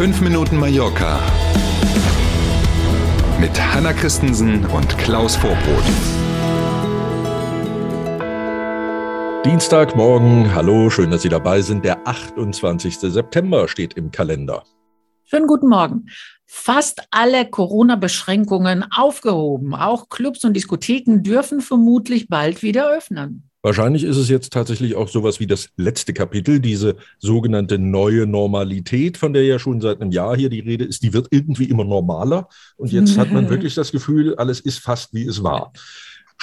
5 Minuten Mallorca mit Hanna Christensen und Klaus Vorbrot. Dienstagmorgen, hallo, schön, dass Sie dabei sind. Der 28. September steht im Kalender. Schönen guten Morgen. Fast alle Corona-Beschränkungen aufgehoben. Auch Clubs und Diskotheken dürfen vermutlich bald wieder öffnen. Wahrscheinlich ist es jetzt tatsächlich auch sowas wie das letzte Kapitel, diese sogenannte neue Normalität, von der ja schon seit einem Jahr hier die Rede ist, die wird irgendwie immer normaler. Und jetzt hat man wirklich das Gefühl, alles ist fast wie es war.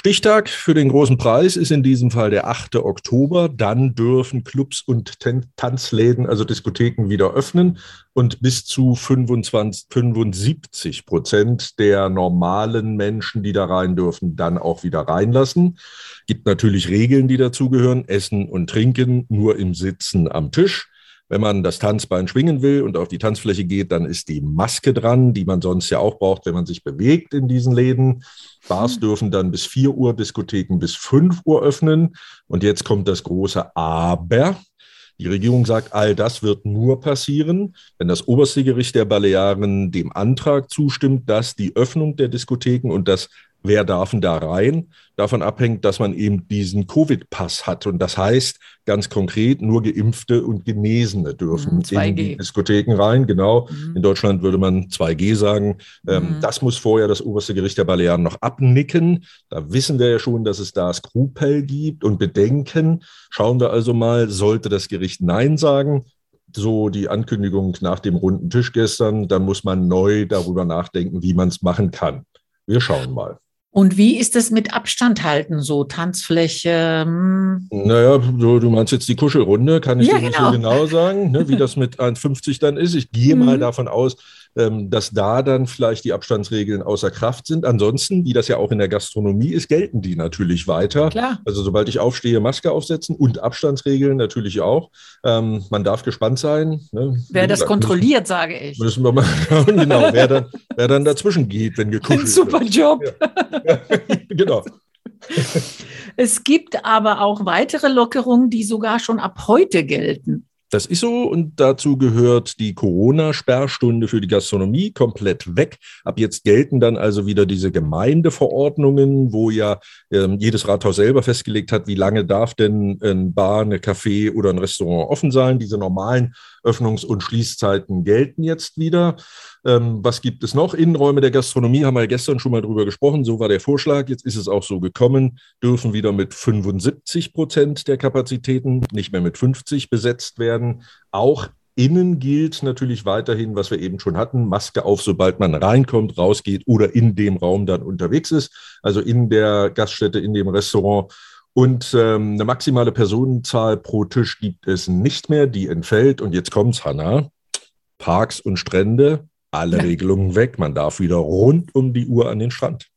Stichtag für den großen Preis ist in diesem Fall der 8. Oktober. Dann dürfen Clubs und Tanzläden, also Diskotheken, wieder öffnen und bis zu 25, 75 Prozent der normalen Menschen, die da rein dürfen, dann auch wieder reinlassen. Gibt natürlich Regeln, die dazugehören. Essen und Trinken nur im Sitzen am Tisch. Wenn man das Tanzbein schwingen will und auf die Tanzfläche geht, dann ist die Maske dran, die man sonst ja auch braucht, wenn man sich bewegt in diesen Läden. Bars hm. dürfen dann bis 4 Uhr, Diskotheken bis 5 Uhr öffnen. Und jetzt kommt das große Aber. Die Regierung sagt, all das wird nur passieren, wenn das oberste Gericht der Balearen dem Antrag zustimmt, dass die Öffnung der Diskotheken und das wer darf denn da rein, davon abhängt, dass man eben diesen Covid-Pass hat. Und das heißt ganz konkret, nur Geimpfte und Genesene dürfen mhm, in die Diskotheken rein. Genau. Mhm. In Deutschland würde man 2G sagen. Ähm, mhm. Das muss vorher das oberste Gericht der Balearen noch abnicken. Da wissen wir ja schon, dass es da Skrupel gibt und Bedenken. Schauen wir also mal, sollte das Gericht Nein sagen, so die Ankündigung nach dem runden Tisch gestern, dann muss man neu darüber nachdenken, wie man es machen kann. Wir schauen mal. Und wie ist es mit Abstand halten, so Tanzfläche? Hm? Naja, du, du, meinst jetzt die Kuschelrunde, kann ich ja, dir nicht genau. so genau sagen, ne, wie das mit 1,50 dann ist. Ich gehe mhm. mal davon aus, dass da dann vielleicht die Abstandsregeln außer Kraft sind. Ansonsten, wie das ja auch in der Gastronomie ist, gelten die natürlich weiter. Klar. Also sobald ich aufstehe, Maske aufsetzen und Abstandsregeln natürlich auch. Ähm, man darf gespannt sein. Ne? Wer das gesagt, kontrolliert, müssen, sage ich. Müssen wir mal schauen, genau, wer dann, wer dann dazwischen geht, wenn gekuschelt Ein super wird. Job. Ja. genau. Es gibt aber auch weitere Lockerungen, die sogar schon ab heute gelten. Das ist so und dazu gehört die Corona-Sperrstunde für die Gastronomie komplett weg. Ab jetzt gelten dann also wieder diese Gemeindeverordnungen, wo ja ähm, jedes Rathaus selber festgelegt hat, wie lange darf denn ein Bar, eine Café oder ein Restaurant offen sein. Diese normalen Öffnungs- und Schließzeiten gelten jetzt wieder. Ähm, was gibt es noch? Innenräume der Gastronomie haben wir gestern schon mal drüber gesprochen. So war der Vorschlag. Jetzt ist es auch so gekommen. Dürfen wieder mit 75 Prozent der Kapazitäten, nicht mehr mit 50 besetzt werden. Auch Innen gilt natürlich weiterhin, was wir eben schon hatten, Maske auf, sobald man reinkommt, rausgeht oder in dem Raum dann unterwegs ist, also in der Gaststätte, in dem Restaurant. Und ähm, eine maximale Personenzahl pro Tisch gibt es nicht mehr, die entfällt. Und jetzt kommt's, Hanna. Parks und Strände, alle ja. Regelungen weg. Man darf wieder rund um die Uhr an den Strand.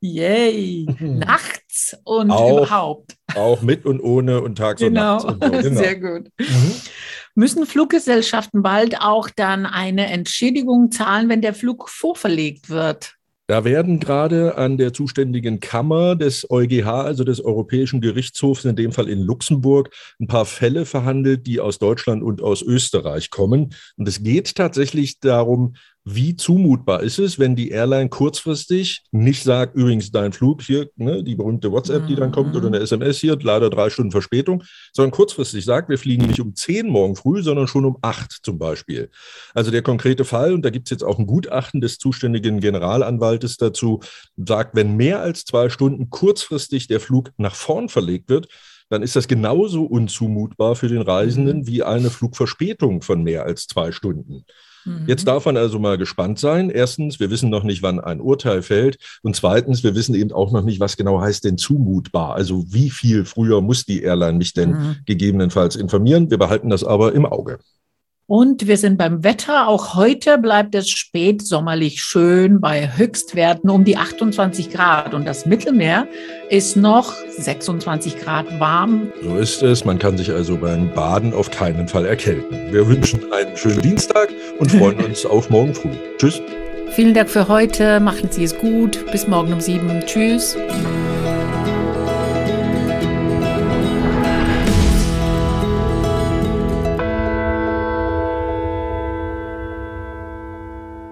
Yay! Nachts und auch, überhaupt. Auch mit und ohne und tags genau. und nachts. So. genau. Sehr gut. Mhm. Müssen Fluggesellschaften bald auch dann eine Entschädigung zahlen, wenn der Flug vorverlegt wird? Da werden gerade an der zuständigen Kammer des EuGH, also des Europäischen Gerichtshofs, in dem Fall in Luxemburg, ein paar Fälle verhandelt, die aus Deutschland und aus Österreich kommen. Und es geht tatsächlich darum, wie zumutbar ist es, wenn die Airline kurzfristig nicht sagt, übrigens dein Flug hier, ne, die berühmte WhatsApp, die dann kommt, oder eine SMS hier, leider drei Stunden Verspätung, sondern kurzfristig sagt, wir fliegen nicht um zehn morgen früh, sondern schon um acht zum Beispiel. Also der konkrete Fall, und da gibt es jetzt auch ein Gutachten des zuständigen Generalanwaltes dazu, sagt, wenn mehr als zwei Stunden kurzfristig der Flug nach vorn verlegt wird, dann ist das genauso unzumutbar für den Reisenden mhm. wie eine Flugverspätung von mehr als zwei Stunden. Jetzt darf man also mal gespannt sein. Erstens, wir wissen noch nicht, wann ein Urteil fällt. Und zweitens, wir wissen eben auch noch nicht, was genau heißt denn zumutbar. Also wie viel früher muss die Airline mich denn mhm. gegebenenfalls informieren? Wir behalten das aber im Auge. Und wir sind beim Wetter. Auch heute bleibt es spätsommerlich schön bei Höchstwerten um die 28 Grad. Und das Mittelmeer ist noch 26 Grad warm. So ist es. Man kann sich also beim Baden auf keinen Fall erkälten. Wir wünschen einen schönen Dienstag und freuen uns auf morgen früh. Tschüss. Vielen Dank für heute. Machen Sie es gut. Bis morgen um sieben. Tschüss.